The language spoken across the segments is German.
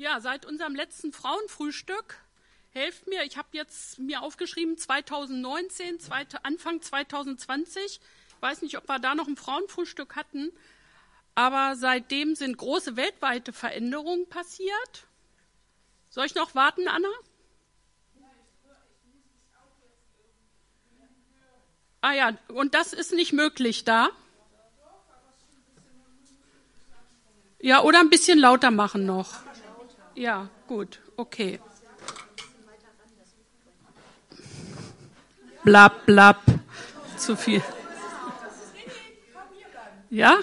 Ja, seit unserem letzten Frauenfrühstück, helft mir, ich habe jetzt mir aufgeschrieben 2019, zweite, Anfang 2020. Ich weiß nicht, ob wir da noch ein Frauenfrühstück hatten, aber seitdem sind große weltweite Veränderungen passiert. Soll ich noch warten, Anna? Ah ja, und das ist nicht möglich da? Ja, oder ein bisschen lauter machen noch. Ja, gut, okay. Blab, blab. Zu viel. Ja?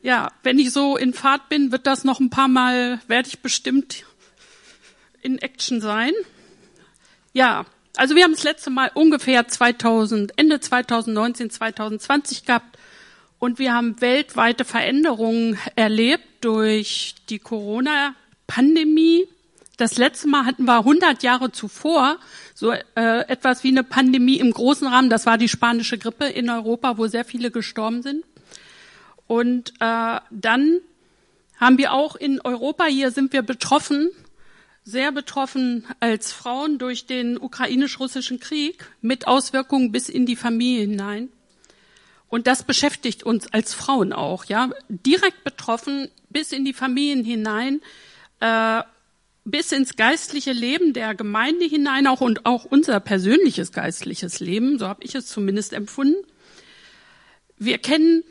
Ja, wenn ich so in Fahrt bin, wird das noch ein paar Mal, werde ich bestimmt in Action sein. Ja, also wir haben das letzte Mal ungefähr 2000, Ende 2019, 2020 gehabt und wir haben weltweite Veränderungen erlebt durch die Corona-Pandemie. Das letzte Mal hatten wir 100 Jahre zuvor so äh, etwas wie eine Pandemie im großen Rahmen. Das war die spanische Grippe in Europa, wo sehr viele gestorben sind. Und äh, dann haben wir auch in Europa, hier sind wir betroffen sehr betroffen als Frauen durch den ukrainisch-russischen Krieg mit Auswirkungen bis in die Familie hinein. Und das beschäftigt uns als Frauen auch, ja, direkt betroffen bis in die Familien hinein, äh, bis ins geistliche Leben der Gemeinde hinein auch und auch unser persönliches geistliches Leben, so habe ich es zumindest empfunden. Wir kennen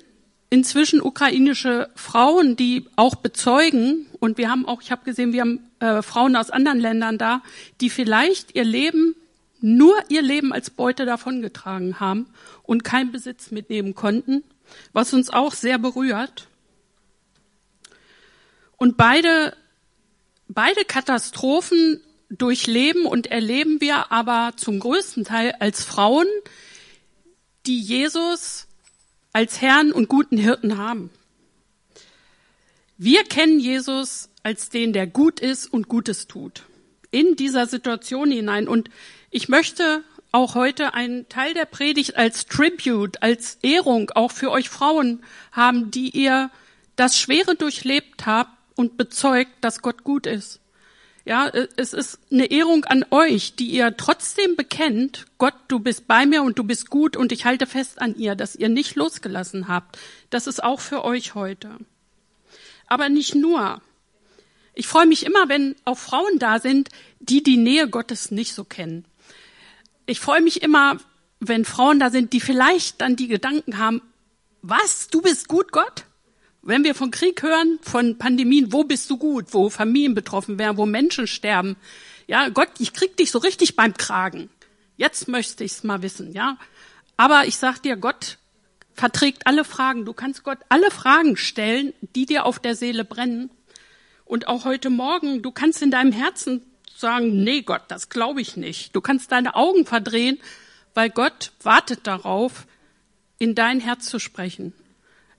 inzwischen ukrainische Frauen, die auch bezeugen, und wir haben auch, ich habe gesehen, wir haben äh, Frauen aus anderen Ländern da, die vielleicht ihr Leben, nur ihr Leben als Beute davongetragen haben und keinen Besitz mitnehmen konnten, was uns auch sehr berührt. Und beide, beide Katastrophen durchleben und erleben wir aber zum größten Teil als Frauen, die Jesus als Herrn und guten Hirten haben. Wir kennen Jesus als den, der gut ist und Gutes tut. In dieser Situation hinein. Und ich möchte auch heute einen Teil der Predigt als Tribute, als Ehrung auch für euch Frauen haben, die ihr das Schwere durchlebt habt und bezeugt, dass Gott gut ist. Ja, es ist eine Ehrung an euch, die ihr trotzdem bekennt, Gott, du bist bei mir und du bist gut und ich halte fest an ihr, dass ihr nicht losgelassen habt. Das ist auch für euch heute. Aber nicht nur. Ich freue mich immer, wenn auch Frauen da sind, die die Nähe Gottes nicht so kennen. Ich freue mich immer, wenn Frauen da sind, die vielleicht dann die Gedanken haben, was, du bist gut, Gott? Wenn wir von Krieg hören, von Pandemien, wo bist du gut, wo Familien betroffen werden, wo Menschen sterben, ja, Gott, ich krieg dich so richtig beim Kragen. Jetzt möchte ich's mal wissen, ja. Aber ich sag dir, Gott verträgt alle Fragen. Du kannst Gott alle Fragen stellen, die dir auf der Seele brennen. Und auch heute Morgen, du kannst in deinem Herzen sagen, nee, Gott, das glaube ich nicht. Du kannst deine Augen verdrehen, weil Gott wartet darauf, in dein Herz zu sprechen.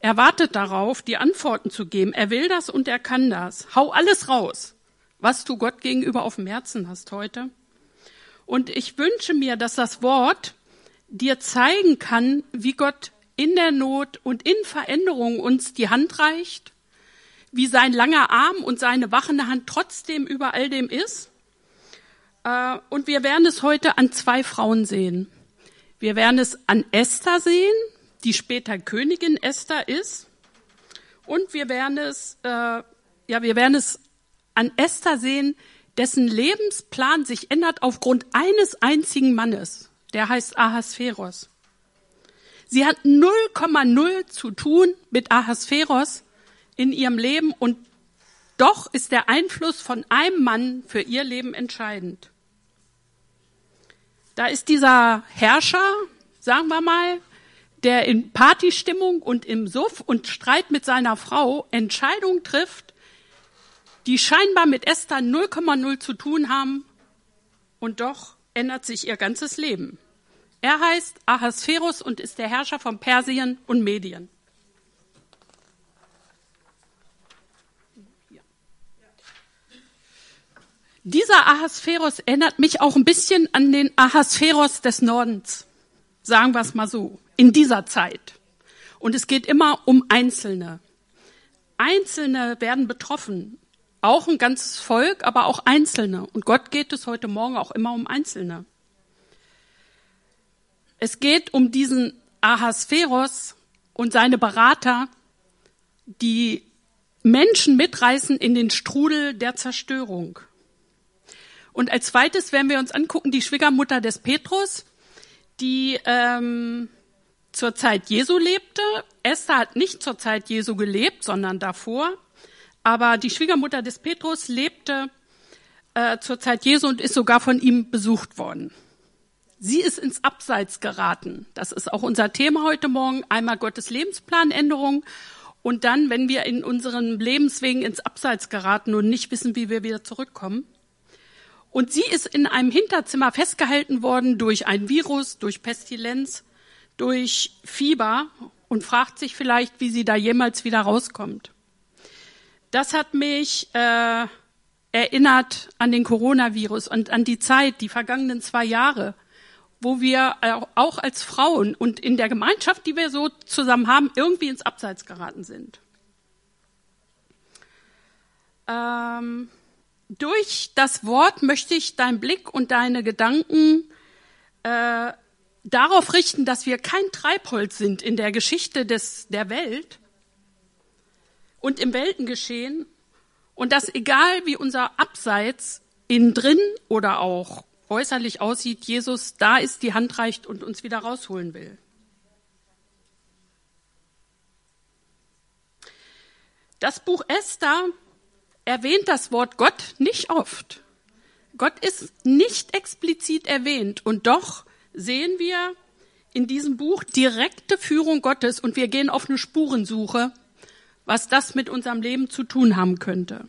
Er wartet darauf, die Antworten zu geben. Er will das und er kann das. Hau alles raus, was du Gott gegenüber auf dem Herzen hast heute. Und ich wünsche mir, dass das Wort dir zeigen kann, wie Gott in der Not und in Veränderung uns die Hand reicht, wie sein langer Arm und seine wachende Hand trotzdem über all dem ist. Äh, und wir werden es heute an zwei Frauen sehen. Wir werden es an Esther sehen, die später Königin Esther ist. Und wir werden es, äh, ja, wir werden es an Esther sehen, dessen Lebensplan sich ändert aufgrund eines einzigen Mannes. Der heißt Ahasveros. Sie hat 0,0 zu tun mit Ahasveros in ihrem Leben und doch ist der Einfluss von einem Mann für ihr Leben entscheidend. Da ist dieser Herrscher, sagen wir mal, der in Partystimmung und im Suff und Streit mit seiner Frau Entscheidungen trifft, die scheinbar mit Esther 0,0 zu tun haben und doch ändert sich ihr ganzes Leben. Er heißt Ahasverus und ist der Herrscher von Persien und Medien. Dieser Ahasverus erinnert mich auch ein bisschen an den Ahasverus des Nordens. Sagen wir es mal so in dieser Zeit. Und es geht immer um Einzelne. Einzelne werden betroffen. Auch ein ganzes Volk, aber auch Einzelne. Und Gott geht es heute Morgen auch immer um Einzelne. Es geht um diesen Ahasveros und seine Berater, die Menschen mitreißen in den Strudel der Zerstörung. Und als zweites werden wir uns angucken die Schwiegermutter des Petrus, die ähm, zur Zeit Jesu lebte. Esther hat nicht zur Zeit Jesu gelebt, sondern davor. Aber die Schwiegermutter des Petrus lebte äh, zur Zeit Jesu und ist sogar von ihm besucht worden. Sie ist ins Abseits geraten. Das ist auch unser Thema heute Morgen. Einmal Gottes Lebensplanänderung und dann, wenn wir in unseren Lebenswegen ins Abseits geraten und nicht wissen, wie wir wieder zurückkommen. Und sie ist in einem Hinterzimmer festgehalten worden durch ein Virus, durch Pestilenz, durch Fieber und fragt sich vielleicht, wie sie da jemals wieder rauskommt. Das hat mich äh, erinnert an den Coronavirus und an die Zeit, die vergangenen zwei Jahre, wo wir auch als Frauen und in der Gemeinschaft, die wir so zusammen haben, irgendwie ins Abseits geraten sind. Ähm, durch das Wort möchte ich deinen Blick und deine Gedanken äh, darauf richten, dass wir kein Treibholz sind in der Geschichte des, der Welt und im Weltengeschehen und dass egal wie unser Abseits innen drin oder auch äußerlich aussieht, Jesus da ist, die Hand reicht und uns wieder rausholen will. Das Buch Esther erwähnt das Wort Gott nicht oft. Gott ist nicht explizit erwähnt und doch sehen wir in diesem Buch direkte Führung Gottes und wir gehen auf eine Spurensuche, was das mit unserem Leben zu tun haben könnte.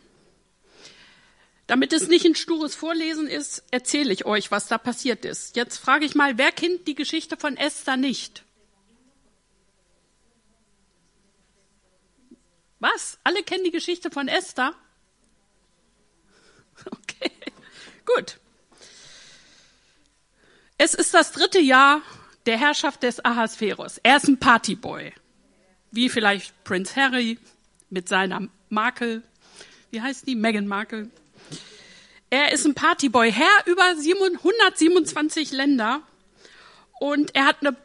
Damit es nicht ein stures Vorlesen ist, erzähle ich euch, was da passiert ist. Jetzt frage ich mal, wer kennt die Geschichte von Esther nicht? Was? Alle kennen die Geschichte von Esther? Okay, gut. Es ist das dritte Jahr der Herrschaft des Ahasverus. Er ist ein Partyboy. Wie vielleicht Prince Harry mit seiner Makel. Wie heißt die? Meghan Markle. Er ist ein Partyboy, Herr über 127 Länder und er hat eine,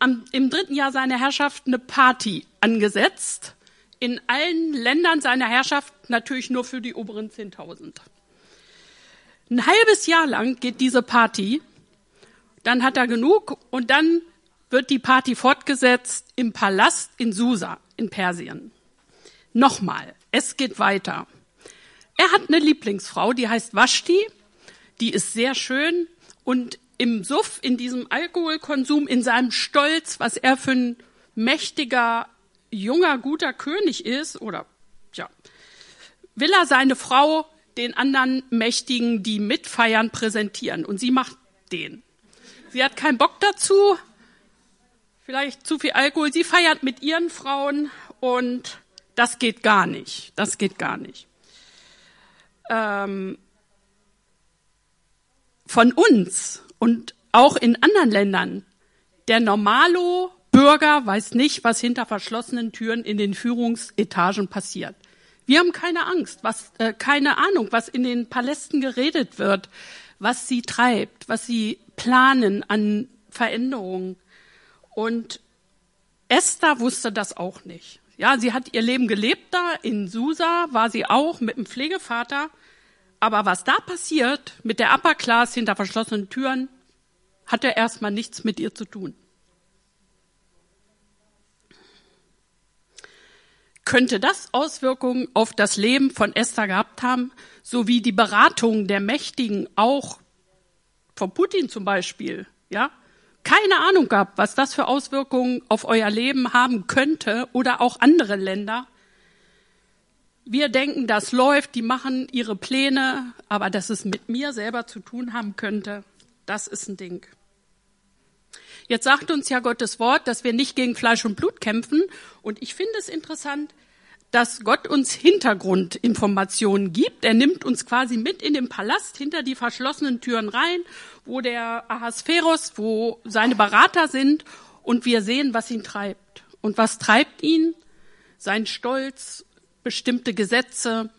am, im dritten Jahr seiner Herrschaft eine Party angesetzt. In allen Ländern seiner Herrschaft natürlich nur für die oberen 10.000. Ein halbes Jahr lang geht diese Party, dann hat er genug und dann wird die Party fortgesetzt im Palast in Susa in Persien. Nochmal, es geht weiter. Er hat eine Lieblingsfrau, die heißt Vashti, die ist sehr schön und im Suff, in diesem Alkoholkonsum, in seinem Stolz, was er für ein mächtiger, junger, guter König ist, oder ja, will er seine Frau den anderen Mächtigen, die mitfeiern, präsentieren. Und sie macht den. Sie hat keinen Bock dazu, vielleicht zu viel Alkohol. Sie feiert mit ihren Frauen und das geht gar nicht. Das geht gar nicht ähm, von uns und auch in anderen Ländern, der Normalo Bürger weiß nicht, was hinter verschlossenen Türen in den Führungsetagen passiert. Wir haben keine Angst, was, äh, keine Ahnung, was in den Palästen geredet wird, was sie treibt, was sie planen an Veränderungen. Und Esther wusste das auch nicht. Ja, sie hat ihr Leben gelebt da in Susa, war sie auch mit dem Pflegevater. Aber was da passiert mit der Upper Class hinter verschlossenen Türen, hatte erstmal nichts mit ihr zu tun. Könnte das Auswirkungen auf das Leben von Esther gehabt haben, sowie die Beratung der Mächtigen auch von Putin zum Beispiel, ja? keine Ahnung gehabt, was das für Auswirkungen auf euer Leben haben könnte oder auch andere Länder. Wir denken, das läuft, die machen ihre Pläne, aber dass es mit mir selber zu tun haben könnte, das ist ein Ding. Jetzt sagt uns ja Gottes Wort, dass wir nicht gegen Fleisch und Blut kämpfen. Und ich finde es interessant, dass Gott uns Hintergrundinformationen gibt. Er nimmt uns quasi mit in den Palast hinter die verschlossenen Türen rein, wo der Ahasveros, wo seine Berater sind und wir sehen, was ihn treibt. Und was treibt ihn? Sein Stolz, bestimmte Gesetze,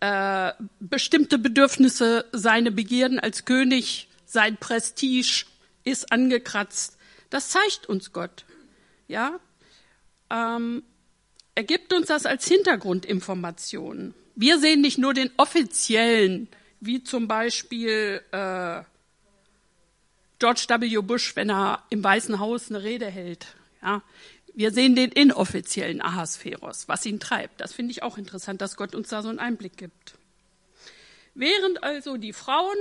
äh, bestimmte Bedürfnisse, seine Begierden als König, sein Prestige ist angekratzt. Das zeigt uns Gott. Ja, ähm, er gibt uns das als Hintergrundinformation. Wir sehen nicht nur den offiziellen, wie zum Beispiel äh, George W. Bush, wenn er im Weißen Haus eine Rede hält. Ja, wir sehen den inoffiziellen Ahasveros, was ihn treibt. Das finde ich auch interessant, dass Gott uns da so einen Einblick gibt. Während also die Frauen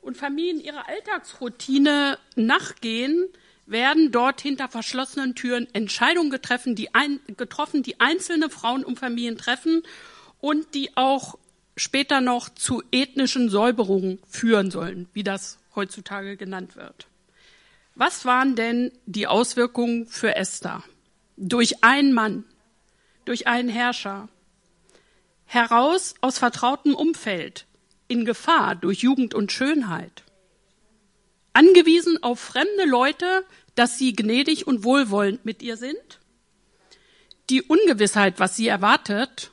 und Familien ihrer Alltagsroutine nachgehen, werden dort hinter verschlossenen Türen Entscheidungen getroffen, die, ein, getroffen, die einzelne Frauen und Familien treffen und die auch später noch zu ethnischen Säuberungen führen sollen, wie das heutzutage genannt wird. Was waren denn die Auswirkungen für Esther? Durch einen Mann, durch einen Herrscher, heraus aus vertrautem Umfeld, in Gefahr durch Jugend und Schönheit, angewiesen auf fremde Leute, dass sie gnädig und wohlwollend mit ihr sind, die Ungewissheit, was sie erwartet,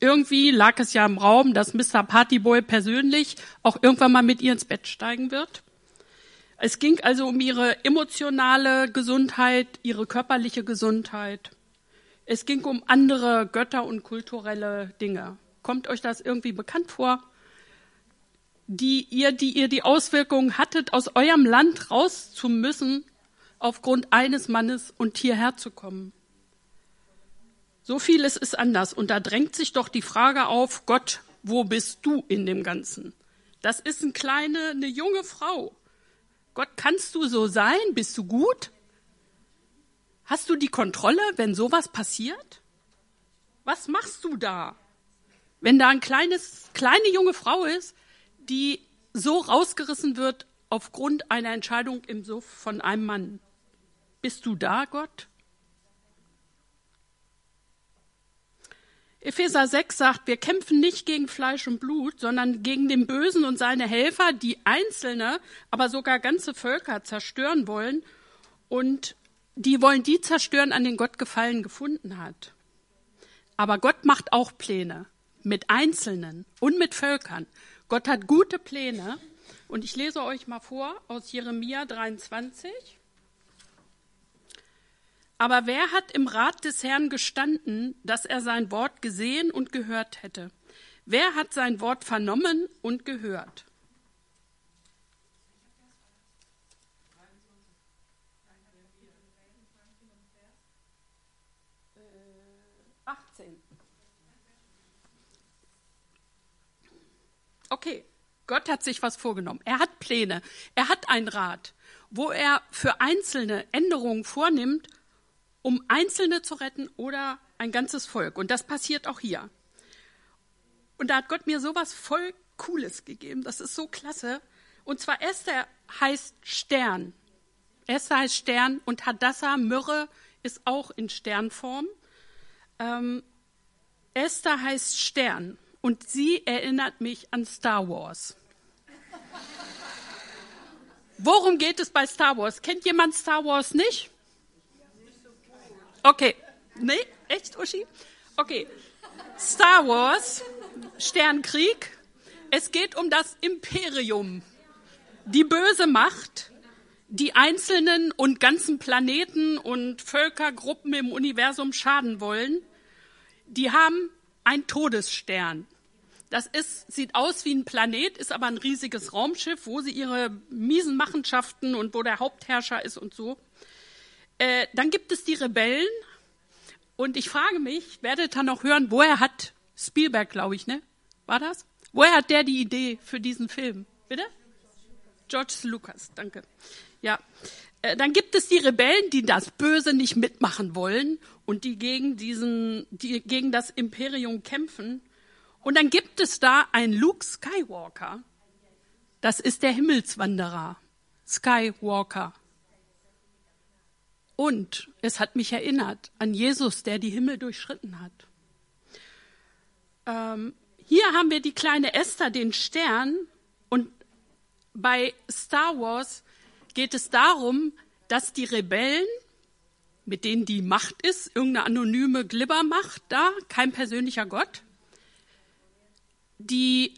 irgendwie lag es ja im Raum, dass Mr. Partyboy persönlich auch irgendwann mal mit ihr ins Bett steigen wird. Es ging also um ihre emotionale Gesundheit, ihre körperliche Gesundheit. Es ging um andere Götter und kulturelle Dinge. Kommt euch das irgendwie bekannt vor? Die ihr, die ihr die Auswirkungen hattet, aus eurem Land raus zu müssen, aufgrund eines Mannes und hierher zu kommen. So vieles ist anders. Und da drängt sich doch die Frage auf, Gott, wo bist du in dem Ganzen? Das ist eine kleine, eine junge Frau. Gott, kannst du so sein? Bist du gut? Hast du die Kontrolle, wenn sowas passiert? Was machst du da? Wenn da ein kleines, kleine junge Frau ist, die so rausgerissen wird aufgrund einer Entscheidung im Suff von einem Mann. Bist du da, Gott? Epheser 6 sagt, wir kämpfen nicht gegen Fleisch und Blut, sondern gegen den Bösen und seine Helfer, die einzelne, aber sogar ganze Völker zerstören wollen und die wollen die zerstören, an den Gott Gefallen gefunden hat. Aber Gott macht auch Pläne mit Einzelnen und mit Völkern. Gott hat gute Pläne und ich lese euch mal vor aus Jeremia 23. Aber wer hat im Rat des Herrn gestanden, dass er sein Wort gesehen und gehört hätte? Wer hat sein Wort vernommen und gehört? Okay, Gott hat sich was vorgenommen. Er hat Pläne. Er hat einen Rat, wo er für Einzelne Änderungen vornimmt um Einzelne zu retten oder ein ganzes Volk. Und das passiert auch hier. Und da hat Gott mir sowas voll Cooles gegeben. Das ist so klasse. Und zwar Esther heißt Stern. Esther heißt Stern und Hadassah, Myrrhe, ist auch in Sternform. Ähm, Esther heißt Stern und sie erinnert mich an Star Wars. Worum geht es bei Star Wars? Kennt jemand Star Wars nicht? Okay. Nee, echt, Uschi? Okay. Star Wars, Sternkrieg. Es geht um das Imperium. Die böse Macht, die einzelnen und ganzen Planeten und Völkergruppen im Universum schaden wollen. Die haben ein Todesstern. Das ist, sieht aus wie ein Planet, ist aber ein riesiges Raumschiff, wo sie ihre miesen Machenschaften und wo der Hauptherrscher ist und so. Äh, dann gibt es die Rebellen. Und ich frage mich, werdet ihr noch hören, woher hat Spielberg, glaube ich, ne? War das? Woher hat der die Idee für diesen Film? Bitte? George Lucas, danke. Ja. Äh, dann gibt es die Rebellen, die das Böse nicht mitmachen wollen und die gegen diesen, die gegen das Imperium kämpfen. Und dann gibt es da einen Luke Skywalker. Das ist der Himmelswanderer. Skywalker. Und es hat mich erinnert an Jesus, der die Himmel durchschritten hat. Ähm, hier haben wir die kleine Esther, den Stern. Und bei Star Wars geht es darum, dass die Rebellen mit denen die Macht ist, irgendeine anonyme Glibbermacht da, kein persönlicher Gott. Die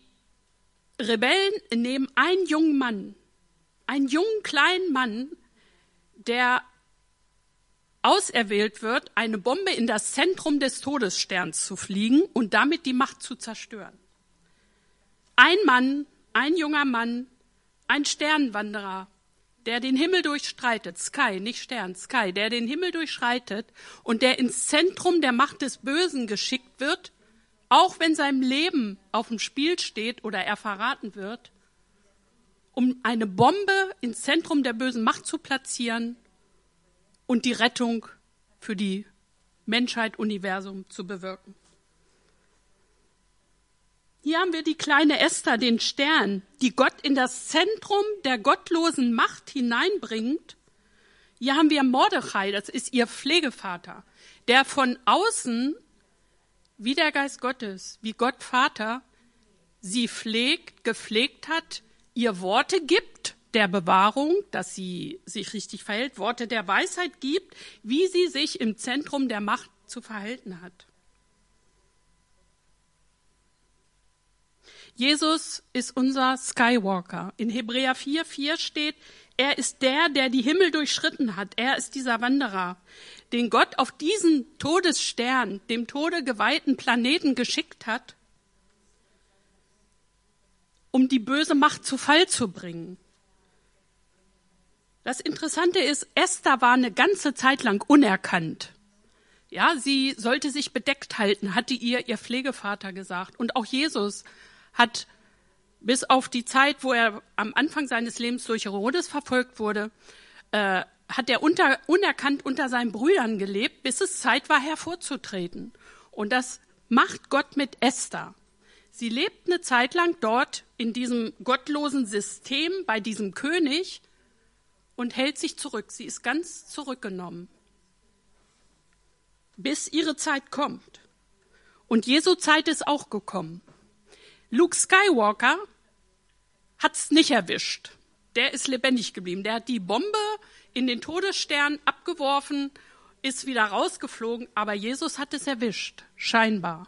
Rebellen nehmen einen jungen Mann, einen jungen kleinen Mann, der auserwählt wird, eine Bombe in das Zentrum des Todessterns zu fliegen und damit die Macht zu zerstören. Ein Mann, ein junger Mann, ein Sternwanderer, der den Himmel durchstreitet, Sky, nicht Stern, Sky, der den Himmel durchschreitet und der ins Zentrum der Macht des Bösen geschickt wird, auch wenn sein Leben auf dem Spiel steht oder er verraten wird, um eine Bombe ins Zentrum der bösen Macht zu platzieren und die Rettung für die Menschheit, Universum zu bewirken. Hier haben wir die kleine Esther, den Stern, die Gott in das Zentrum der gottlosen Macht hineinbringt. Hier haben wir Mordechai, das ist ihr Pflegevater, der von außen, wie der Geist Gottes, wie Gott Vater, sie pflegt, gepflegt hat, ihr Worte gibt der Bewahrung, dass sie sich richtig verhält, Worte der Weisheit gibt, wie sie sich im Zentrum der Macht zu verhalten hat. Jesus ist unser Skywalker. In Hebräer 4, 4 steht, er ist der, der die Himmel durchschritten hat. Er ist dieser Wanderer, den Gott auf diesen Todesstern, dem Tode geweihten Planeten geschickt hat, um die böse Macht zu Fall zu bringen. Das Interessante ist, Esther war eine ganze Zeit lang unerkannt. Ja, sie sollte sich bedeckt halten, hatte ihr ihr Pflegevater gesagt. Und auch Jesus hat bis auf die Zeit, wo er am Anfang seines Lebens durch Herodes verfolgt wurde, äh, hat er unter, unerkannt unter seinen Brüdern gelebt, bis es Zeit war, hervorzutreten. Und das macht Gott mit Esther. Sie lebt eine Zeit lang dort in diesem gottlosen System bei diesem König und hält sich zurück. Sie ist ganz zurückgenommen, bis ihre Zeit kommt. Und Jesu Zeit ist auch gekommen. Luke Skywalker hat's nicht erwischt. Der ist lebendig geblieben. Der hat die Bombe in den Todesstern abgeworfen, ist wieder rausgeflogen, aber Jesus hat es erwischt, scheinbar.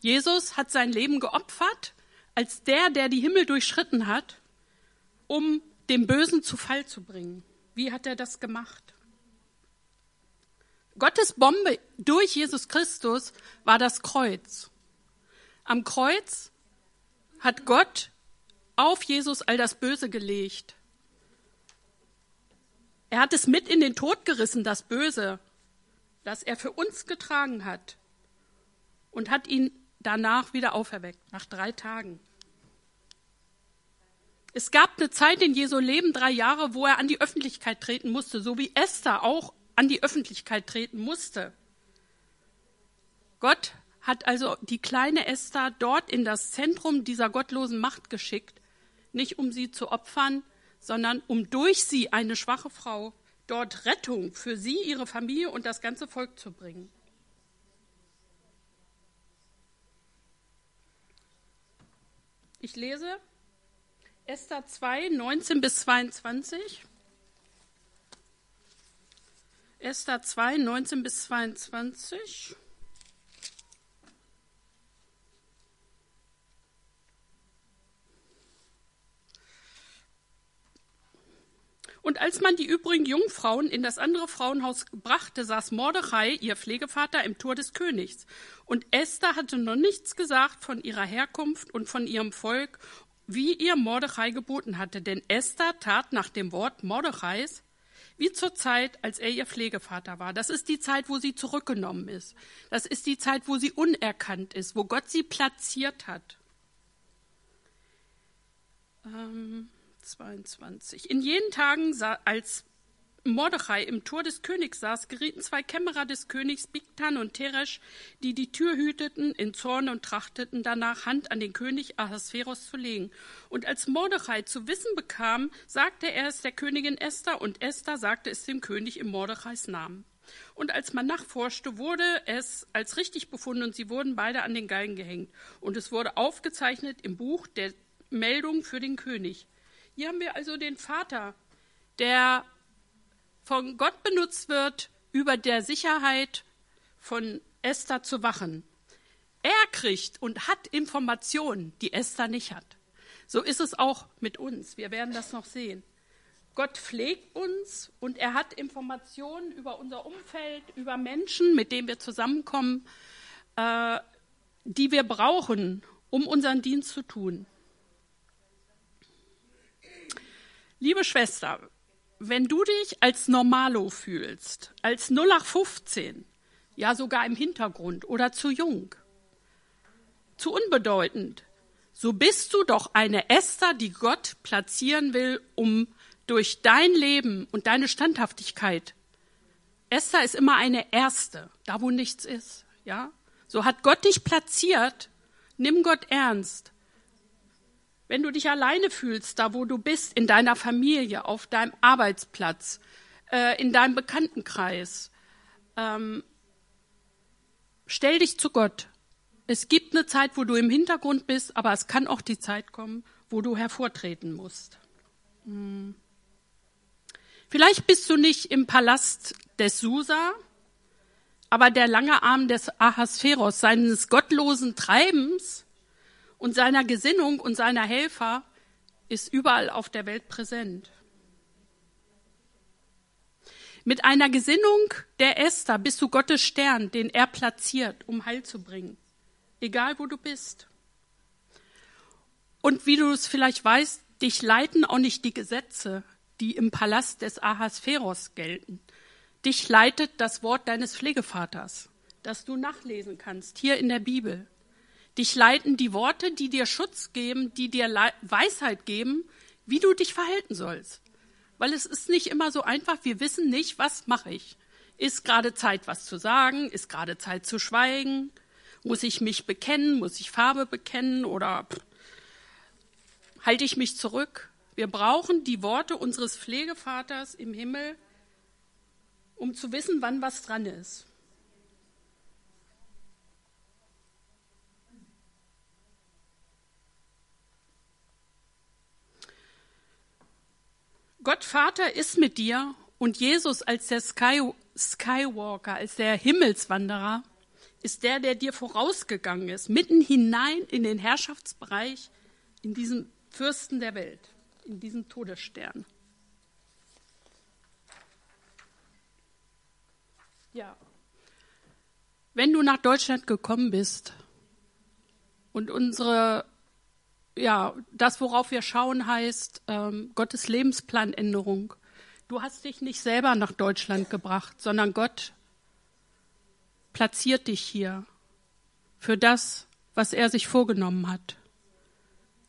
Jesus hat sein Leben geopfert als der, der die Himmel durchschritten hat, um dem Bösen zu Fall zu bringen. Wie hat er das gemacht? Gottes Bombe durch Jesus Christus war das Kreuz. Am Kreuz hat Gott auf Jesus all das Böse gelegt. Er hat es mit in den Tod gerissen, das Böse, das er für uns getragen hat, und hat ihn danach wieder auferweckt, nach drei Tagen. Es gab eine Zeit in Jesu Leben, drei Jahre, wo er an die Öffentlichkeit treten musste, so wie Esther auch an die Öffentlichkeit treten musste. Gott hat also die kleine Esther dort in das Zentrum dieser gottlosen Macht geschickt, nicht um sie zu opfern, sondern um durch sie eine schwache Frau dort Rettung für sie, ihre Familie und das ganze Volk zu bringen. Ich lese Esther 2, 19 bis 22. Esther 2, 19 bis 22. Und als man die übrigen Jungfrauen in das andere Frauenhaus brachte, saß Mordechai, ihr Pflegevater, im Tor des Königs. Und Esther hatte noch nichts gesagt von ihrer Herkunft und von ihrem Volk, wie ihr Mordechai geboten hatte. Denn Esther tat nach dem Wort Mordechais, wie zur Zeit, als er ihr Pflegevater war. Das ist die Zeit, wo sie zurückgenommen ist. Das ist die Zeit, wo sie unerkannt ist, wo Gott sie platziert hat. Ähm 22. In jenen Tagen, als Mordechai im Tor des Königs saß, gerieten zwei Kämmerer des Königs, Bigtan und Teresch, die die Tür hüteten, in Zorn und trachteten danach, Hand an den König Ahasveros zu legen. Und als Mordechai zu wissen bekam, sagte er es der Königin Esther, und Esther sagte es dem König im Mordechais Namen. Und als man nachforschte, wurde es als richtig befunden und sie wurden beide an den Galgen gehängt. Und es wurde aufgezeichnet im Buch der Meldung für den König. Hier haben wir also den Vater, der von Gott benutzt wird, über der Sicherheit von Esther zu wachen. Er kriegt und hat Informationen, die Esther nicht hat. So ist es auch mit uns. Wir werden das noch sehen. Gott pflegt uns und er hat Informationen über unser Umfeld, über Menschen, mit denen wir zusammenkommen, äh, die wir brauchen, um unseren Dienst zu tun. Liebe Schwester, wenn du dich als Normalo fühlst, als 0815, ja sogar im Hintergrund oder zu jung, zu unbedeutend, so bist du doch eine Esther, die Gott platzieren will, um durch dein Leben und deine Standhaftigkeit. Esther ist immer eine Erste, da wo nichts ist, ja. So hat Gott dich platziert. Nimm Gott ernst. Wenn du dich alleine fühlst, da wo du bist, in deiner Familie, auf deinem Arbeitsplatz, äh, in deinem Bekanntenkreis, ähm, stell dich zu Gott es gibt eine Zeit, wo du im Hintergrund bist, aber es kann auch die Zeit kommen, wo du hervortreten musst. Hm. Vielleicht bist du nicht im Palast des Susa, aber der lange Arm des Ahasveros, seines gottlosen Treibens und seiner Gesinnung und seiner Helfer ist überall auf der Welt präsent. Mit einer Gesinnung der Esther bist du Gottes Stern, den er platziert, um Heil zu bringen egal wo du bist. Und wie du es vielleicht weißt, dich leiten auch nicht die Gesetze, die im Palast des Ahasveros gelten. Dich leitet das Wort deines Pflegevaters, das du nachlesen kannst, hier in der Bibel. Dich leiten die Worte, die dir Schutz geben, die dir Weisheit geben, wie du dich verhalten sollst. Weil es ist nicht immer so einfach, wir wissen nicht, was mache ich. Ist gerade Zeit, was zu sagen? Ist gerade Zeit zu schweigen? Muss ich mich bekennen? Muss ich Farbe bekennen? Oder halte ich mich zurück? Wir brauchen die Worte unseres Pflegevaters im Himmel, um zu wissen, wann was dran ist. Gott Vater ist mit dir und Jesus als der Sky Skywalker, als der Himmelswanderer ist der, der dir vorausgegangen ist, mitten hinein in den Herrschaftsbereich, in diesen Fürsten der Welt, in diesen Todesstern. Ja. Wenn du nach Deutschland gekommen bist und unsere, ja, das, worauf wir schauen, heißt ähm, Gottes Lebensplanänderung. Du hast dich nicht selber nach Deutschland gebracht, sondern Gott platziert dich hier für das, was er sich vorgenommen hat.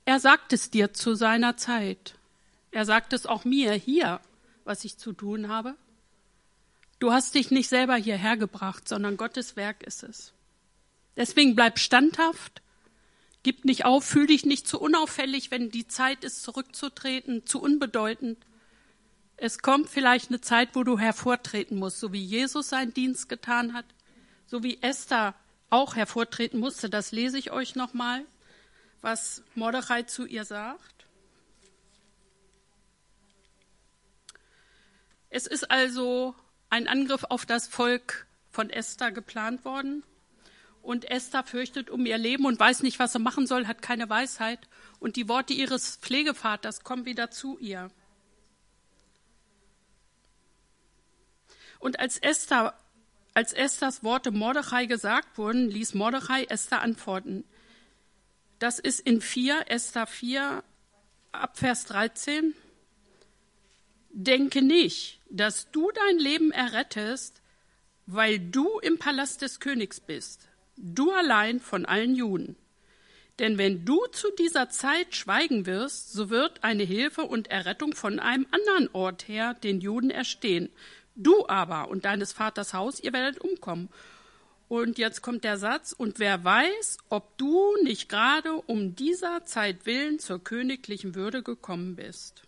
Er sagt es dir zu seiner Zeit. Er sagt es auch mir hier, was ich zu tun habe. Du hast dich nicht selber hierher gebracht, sondern Gottes Werk ist es. Deswegen bleib standhaft, gib nicht auf, fühl dich nicht zu unauffällig, wenn die Zeit ist, zurückzutreten, zu unbedeutend. Es kommt vielleicht eine Zeit, wo du hervortreten musst, so wie Jesus seinen Dienst getan hat, so wie Esther auch hervortreten musste. Das lese ich euch nochmal, was Mordechai zu ihr sagt. Es ist also ein Angriff auf das Volk von Esther geplant worden. Und Esther fürchtet um ihr Leben und weiß nicht, was sie machen soll, hat keine Weisheit. Und die Worte ihres Pflegevaters kommen wieder zu ihr. Und als Esther als Esthers Worte Mordechai gesagt wurden, ließ Mordechai Esther antworten. Das ist in 4, Esther 4, ab Vers 13. Denke nicht, dass du dein Leben errettest, weil du im Palast des Königs bist, du allein von allen Juden. Denn wenn du zu dieser Zeit schweigen wirst, so wird eine Hilfe und Errettung von einem anderen Ort her den Juden erstehen, Du aber und deines Vaters Haus, ihr werdet umkommen. Und jetzt kommt der Satz, und wer weiß, ob du nicht gerade um dieser Zeit willen zur königlichen Würde gekommen bist.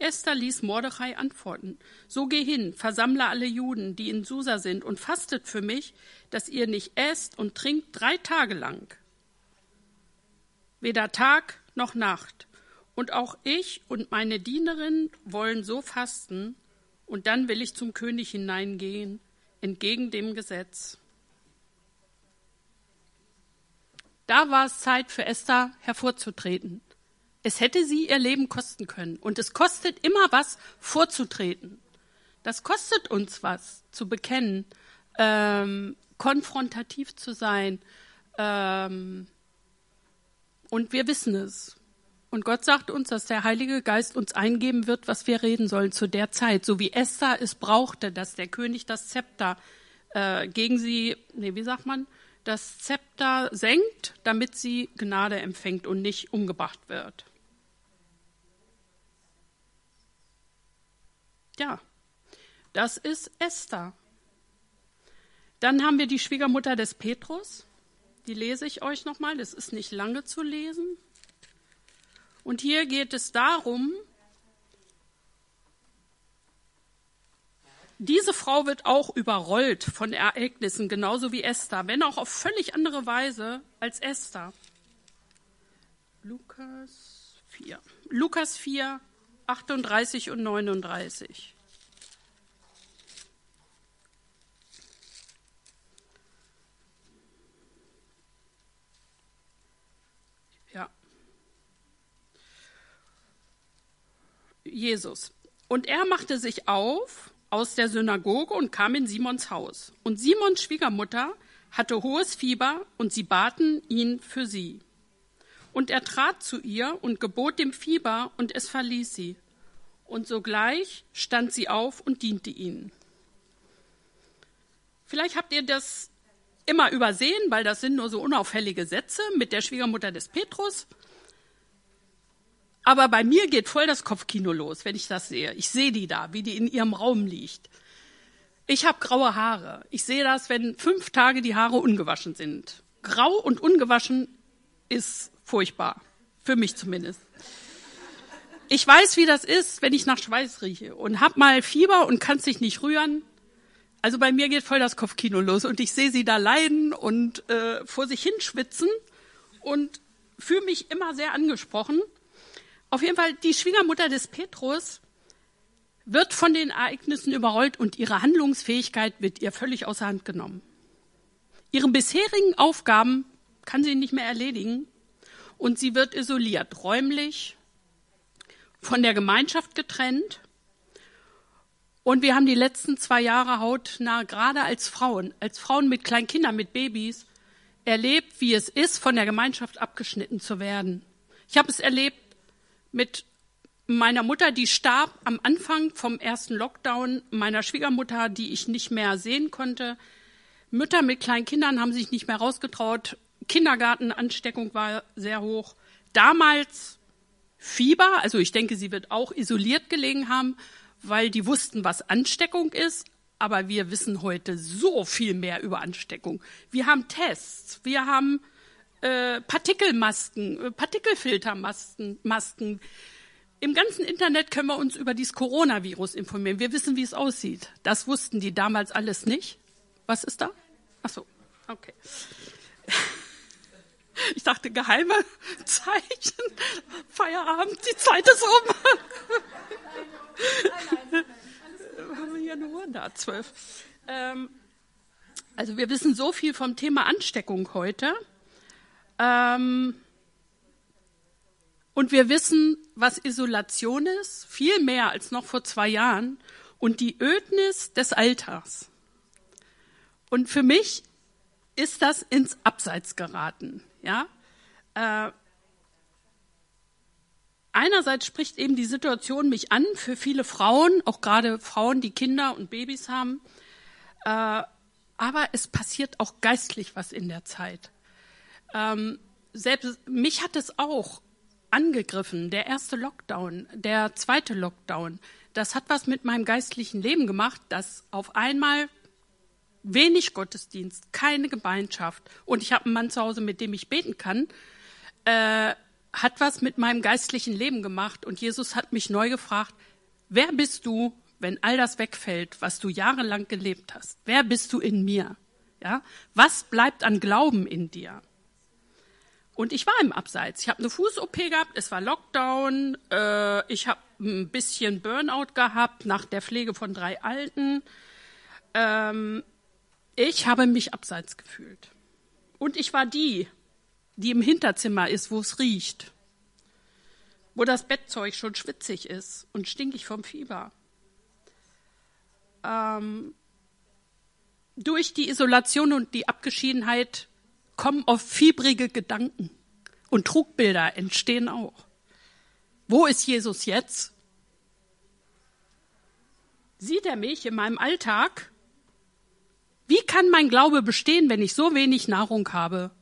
Esther ließ Mordechai antworten, so geh hin, versammle alle Juden, die in Susa sind, und fastet für mich, dass ihr nicht esst und trinkt drei Tage lang. Weder Tag noch Nacht. Und auch ich und meine Dienerin wollen so fasten, Und dann will ich zum König hineingehen, entgegen dem Gesetz. Da war es Zeit für Esther hervorzutreten. Es hätte sie ihr Leben kosten können. Und es kostet immer was, vorzutreten. Das kostet uns was, zu bekennen, ähm, konfrontativ zu sein. Ähm, und wir wissen es. Und Gott sagt uns, dass der Heilige Geist uns eingeben wird, was wir reden sollen zu der Zeit, so wie Esther es brauchte, dass der König das Zepter äh, gegen sie, nee, wie sagt man, das Zepter senkt, damit sie Gnade empfängt und nicht umgebracht wird. Ja, das ist Esther. Dann haben wir die Schwiegermutter des Petrus. Die lese ich euch nochmal. Das ist nicht lange zu lesen. Und hier geht es darum, Diese Frau wird auch überrollt von Ereignissen, genauso wie Esther, wenn auch auf völlig andere Weise als Esther. Lukas 4. Lukas 4, 38 und 39. Ja. Jesus. Und er machte sich auf aus der Synagoge und kam in Simons Haus. Und Simons Schwiegermutter hatte hohes Fieber und sie baten ihn für sie. Und er trat zu ihr und gebot dem Fieber und es verließ sie. Und sogleich stand sie auf und diente ihnen. Vielleicht habt ihr das immer übersehen, weil das sind nur so unauffällige Sätze mit der Schwiegermutter des Petrus. Aber bei mir geht voll das Kopfkino los, wenn ich das sehe. Ich sehe die da, wie die in ihrem Raum liegt. Ich habe graue Haare. Ich sehe das, wenn fünf Tage die Haare ungewaschen sind. Grau und ungewaschen ist furchtbar. Für mich zumindest. Ich weiß, wie das ist, wenn ich nach Schweiß rieche und hab mal Fieber und kann sich nicht rühren. Also bei mir geht voll das Kopfkino los und ich sehe sie da leiden und äh, vor sich hinschwitzen und fühle mich immer sehr angesprochen. Auf jeden Fall, die Schwiegermutter des Petrus wird von den Ereignissen überrollt und ihre Handlungsfähigkeit wird ihr völlig außer Hand genommen. Ihre bisherigen Aufgaben kann sie nicht mehr erledigen und sie wird isoliert, räumlich, von der Gemeinschaft getrennt. Und wir haben die letzten zwei Jahre hautnah, gerade als Frauen, als Frauen mit kleinen Kindern, mit Babys, erlebt, wie es ist, von der Gemeinschaft abgeschnitten zu werden. Ich habe es erlebt mit meiner Mutter, die starb am Anfang vom ersten Lockdown, meiner Schwiegermutter, die ich nicht mehr sehen konnte. Mütter mit kleinen Kindern haben sich nicht mehr rausgetraut. Kindergartenansteckung war sehr hoch. Damals Fieber, also ich denke, sie wird auch isoliert gelegen haben, weil die wussten, was Ansteckung ist. Aber wir wissen heute so viel mehr über Ansteckung. Wir haben Tests, wir haben äh, Partikelmasken, äh, Partikelfiltermasken. Masken. Im ganzen Internet können wir uns über dieses Coronavirus informieren. Wir wissen, wie es aussieht. Das wussten die damals alles nicht. Was ist da? Ach so, okay. Ich dachte, geheime Zeichen. Feierabend, die Zeit ist um. Haben wir hier nur da, zwölf. Ähm, also wir wissen so viel vom Thema Ansteckung heute. Ähm, und wir wissen, was Isolation ist, viel mehr als noch vor zwei Jahren, und die Ödnis des Alters. Und für mich ist das ins Abseits geraten. Ja? Äh, einerseits spricht eben die Situation mich an für viele Frauen, auch gerade Frauen, die Kinder und Babys haben. Äh, aber es passiert auch geistlich was in der Zeit. Ähm, selbst mich hat es auch angegriffen, der erste Lockdown, der zweite Lockdown. Das hat was mit meinem geistlichen Leben gemacht, dass auf einmal wenig Gottesdienst, keine Gemeinschaft und ich habe einen Mann zu Hause, mit dem ich beten kann, äh, hat was mit meinem geistlichen Leben gemacht. Und Jesus hat mich neu gefragt, wer bist du, wenn all das wegfällt, was du jahrelang gelebt hast? Wer bist du in mir? Ja? Was bleibt an Glauben in dir? Und ich war im Abseits. Ich habe eine Fuß-OP gehabt, es war Lockdown, äh, ich habe ein bisschen Burnout gehabt nach der Pflege von drei Alten. Ähm, ich habe mich abseits gefühlt. Und ich war die, die im Hinterzimmer ist, wo es riecht, wo das Bettzeug schon schwitzig ist und stinkig vom Fieber. Ähm, durch die Isolation und die Abgeschiedenheit kommen oft fiebrige Gedanken und Trugbilder entstehen auch. Wo ist Jesus jetzt? Sieht er mich in meinem Alltag? Wie kann mein Glaube bestehen, wenn ich so wenig Nahrung habe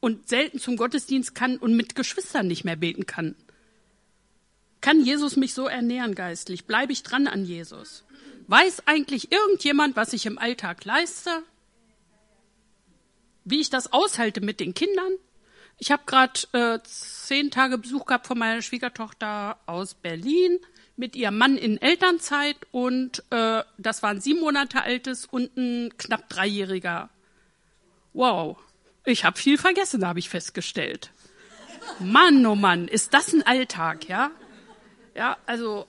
und selten zum Gottesdienst kann und mit Geschwistern nicht mehr beten kann? Kann Jesus mich so ernähren geistlich? Bleibe ich dran an Jesus? Weiß eigentlich irgendjemand, was ich im Alltag leiste? Wie ich das aushalte mit den Kindern? Ich habe gerade äh, zehn Tage Besuch gehabt von meiner Schwiegertochter aus Berlin mit ihrem Mann in Elternzeit und äh, das war ein sieben Monate altes und ein knapp dreijähriger. Wow, ich habe viel vergessen, habe ich festgestellt. Mann, oh Mann, ist das ein Alltag, ja? Ja, also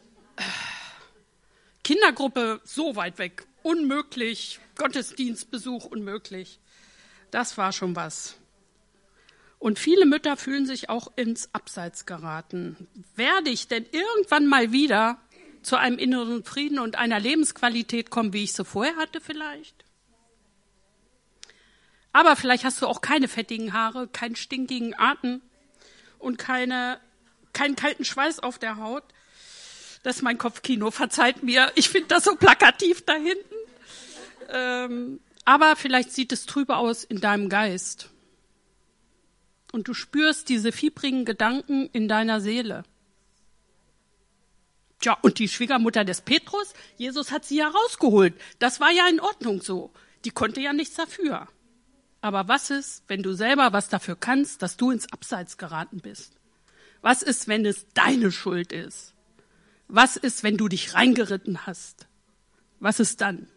Kindergruppe so weit weg, unmöglich, Gottesdienstbesuch unmöglich. Das war schon was. Und viele Mütter fühlen sich auch ins Abseits geraten. Werde ich denn irgendwann mal wieder zu einem inneren Frieden und einer Lebensqualität kommen, wie ich sie vorher hatte vielleicht? Aber vielleicht hast du auch keine fettigen Haare, keinen stinkigen Atem und keine, keinen kalten Schweiß auf der Haut. Das ist mein Kopfkino, verzeiht mir. Ich finde das so plakativ da hinten. Ähm, aber vielleicht sieht es trübe aus in deinem Geist und du spürst diese fiebrigen Gedanken in deiner Seele. Tja, und die Schwiegermutter des Petrus, Jesus hat sie ja rausgeholt. Das war ja in Ordnung so. Die konnte ja nichts dafür. Aber was ist, wenn du selber was dafür kannst, dass du ins Abseits geraten bist? Was ist, wenn es deine Schuld ist? Was ist, wenn du dich reingeritten hast? Was ist dann?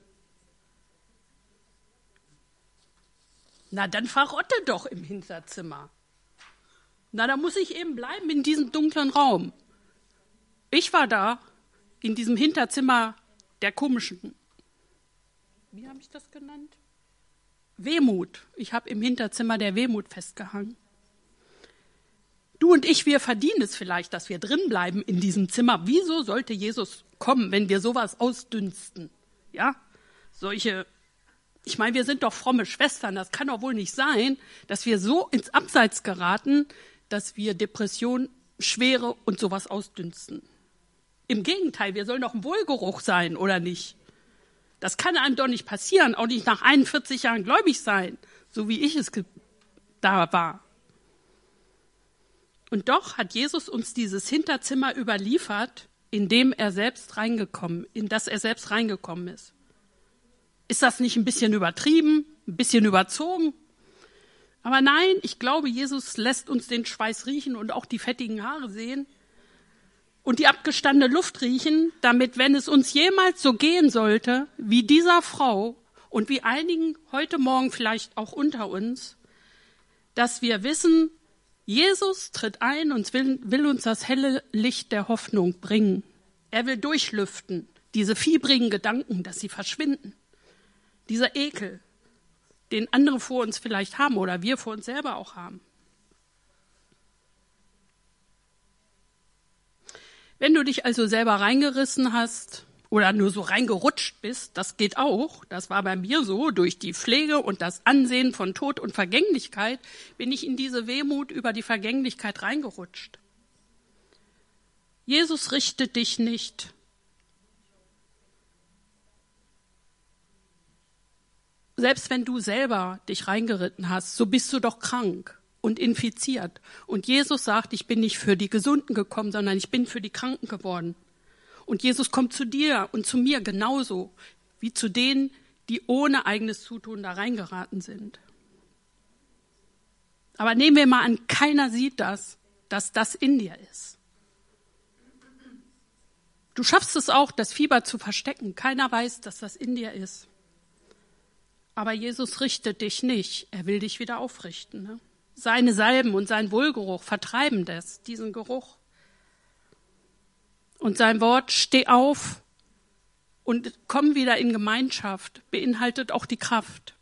Na, dann verrotte doch im Hinterzimmer. Na, da muss ich eben bleiben in diesem dunklen Raum. Ich war da, in diesem Hinterzimmer der komischen, wie habe ich das genannt? Wehmut. Ich habe im Hinterzimmer der Wehmut festgehangen. Du und ich, wir verdienen es vielleicht, dass wir drin bleiben in diesem Zimmer. Wieso sollte Jesus kommen, wenn wir sowas ausdünsten? Ja, solche, ich meine, wir sind doch fromme Schwestern. Das kann doch wohl nicht sein, dass wir so ins Abseits geraten, dass wir Depression, Schwere und sowas ausdünsten. Im Gegenteil, wir sollen doch ein Wohlgeruch sein, oder nicht? Das kann einem doch nicht passieren, auch nicht nach 41 Jahren gläubig sein, so wie ich es da war. Und doch hat Jesus uns dieses Hinterzimmer überliefert, in dem er selbst reingekommen, in das er selbst reingekommen ist. Ist das nicht ein bisschen übertrieben, ein bisschen überzogen? Aber nein, ich glaube, Jesus lässt uns den Schweiß riechen und auch die fettigen Haare sehen und die abgestandene Luft riechen, damit, wenn es uns jemals so gehen sollte, wie dieser Frau und wie einigen heute Morgen vielleicht auch unter uns, dass wir wissen, Jesus tritt ein und will, will uns das helle Licht der Hoffnung bringen. Er will durchlüften, diese fiebrigen Gedanken, dass sie verschwinden. Dieser Ekel, den andere vor uns vielleicht haben oder wir vor uns selber auch haben. Wenn du dich also selber reingerissen hast oder nur so reingerutscht bist, das geht auch, das war bei mir so, durch die Pflege und das Ansehen von Tod und Vergänglichkeit bin ich in diese Wehmut über die Vergänglichkeit reingerutscht. Jesus richtet dich nicht selbst wenn du selber dich reingeritten hast, so bist du doch krank und infiziert. Und Jesus sagt, ich bin nicht für die Gesunden gekommen, sondern ich bin für die Kranken geworden. Und Jesus kommt zu dir und zu mir genauso wie zu denen, die ohne eigenes Zutun da reingeraten sind. Aber nehmen wir mal an, keiner sieht das, dass das in dir ist. Du schaffst es auch, das Fieber zu verstecken. Keiner weiß, dass das in dir ist. Aber Jesus richtet dich nicht. Er will dich wieder aufrichten. Ne? Seine Salben und sein Wohlgeruch vertreiben das, diesen Geruch. Und sein Wort, steh auf und komm wieder in Gemeinschaft, beinhaltet auch die Kraft,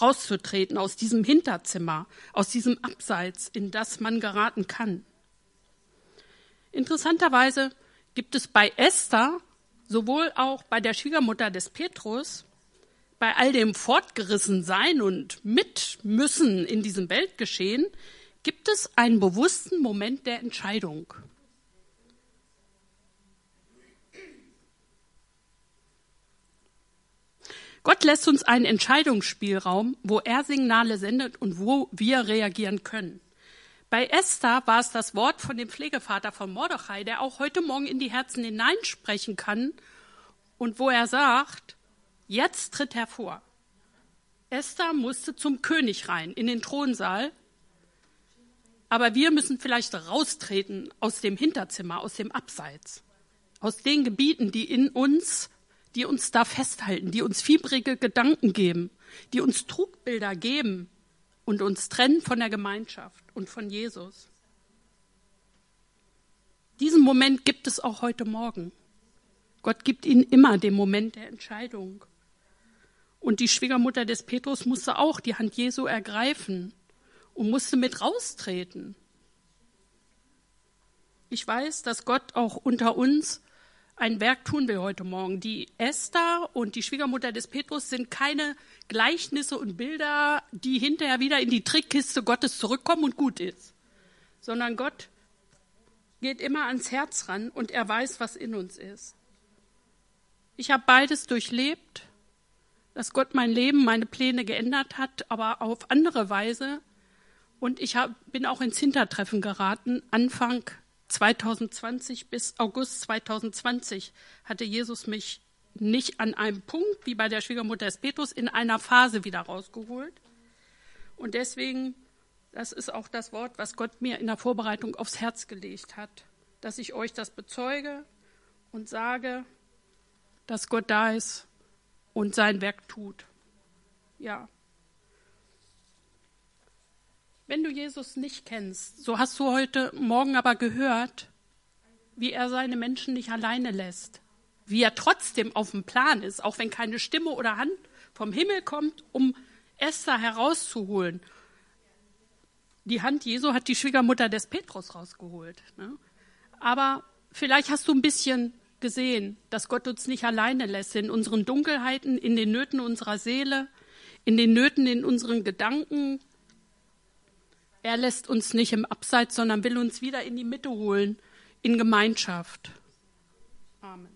rauszutreten aus diesem Hinterzimmer, aus diesem Abseits, in das man geraten kann. Interessanterweise gibt es bei Esther, sowohl auch bei der Schwiegermutter des Petrus, bei all dem Fortgerissensein und Mitmüssen in diesem Weltgeschehen, gibt es einen bewussten Moment der Entscheidung. Gott lässt uns einen Entscheidungsspielraum, wo er Signale sendet und wo wir reagieren können. Bei Esther war es das Wort von dem Pflegevater von Mordechai, der auch heute Morgen in die Herzen hineinsprechen kann und wo er sagt, jetzt tritt hervor. Esther musste zum König rein, in den Thronsaal. Aber wir müssen vielleicht raustreten aus dem Hinterzimmer, aus dem Abseits, aus den Gebieten, die in uns, die uns da festhalten, die uns fiebrige Gedanken geben, die uns Trugbilder geben, und uns trennen von der Gemeinschaft und von Jesus. Diesen Moment gibt es auch heute Morgen. Gott gibt ihnen immer den Moment der Entscheidung. Und die Schwiegermutter des Petrus musste auch die Hand Jesu ergreifen und musste mit raustreten. Ich weiß, dass Gott auch unter uns ein Werk tun will heute Morgen. Die Esther und die Schwiegermutter des Petrus sind keine Gleichnisse und Bilder, die hinterher wieder in die Trickkiste Gottes zurückkommen und gut ist, sondern Gott geht immer ans Herz ran und er weiß, was in uns ist. Ich habe beides durchlebt, dass Gott mein Leben, meine Pläne geändert hat, aber auf andere Weise. Und ich hab, bin auch ins Hintertreffen geraten, Anfang 2020 bis August 2020 hatte Jesus mich nicht an einem Punkt, wie bei der Schwiegermutter des Petrus, in einer Phase wieder rausgeholt. Und deswegen, das ist auch das Wort, was Gott mir in der Vorbereitung aufs Herz gelegt hat, dass ich euch das bezeuge und sage, dass Gott da ist und sein Werk tut. Ja. Wenn du Jesus nicht kennst, so hast du heute Morgen aber gehört, wie er seine Menschen nicht alleine lässt, wie er trotzdem auf dem Plan ist, auch wenn keine Stimme oder Hand vom Himmel kommt, um Esther herauszuholen. Die Hand Jesu hat die Schwiegermutter des Petrus rausgeholt. Ne? Aber vielleicht hast du ein bisschen gesehen, dass Gott uns nicht alleine lässt in unseren Dunkelheiten, in den Nöten unserer Seele, in den Nöten in unseren Gedanken, er lässt uns nicht im Abseits, sondern will uns wieder in die Mitte holen, in Gemeinschaft. Amen.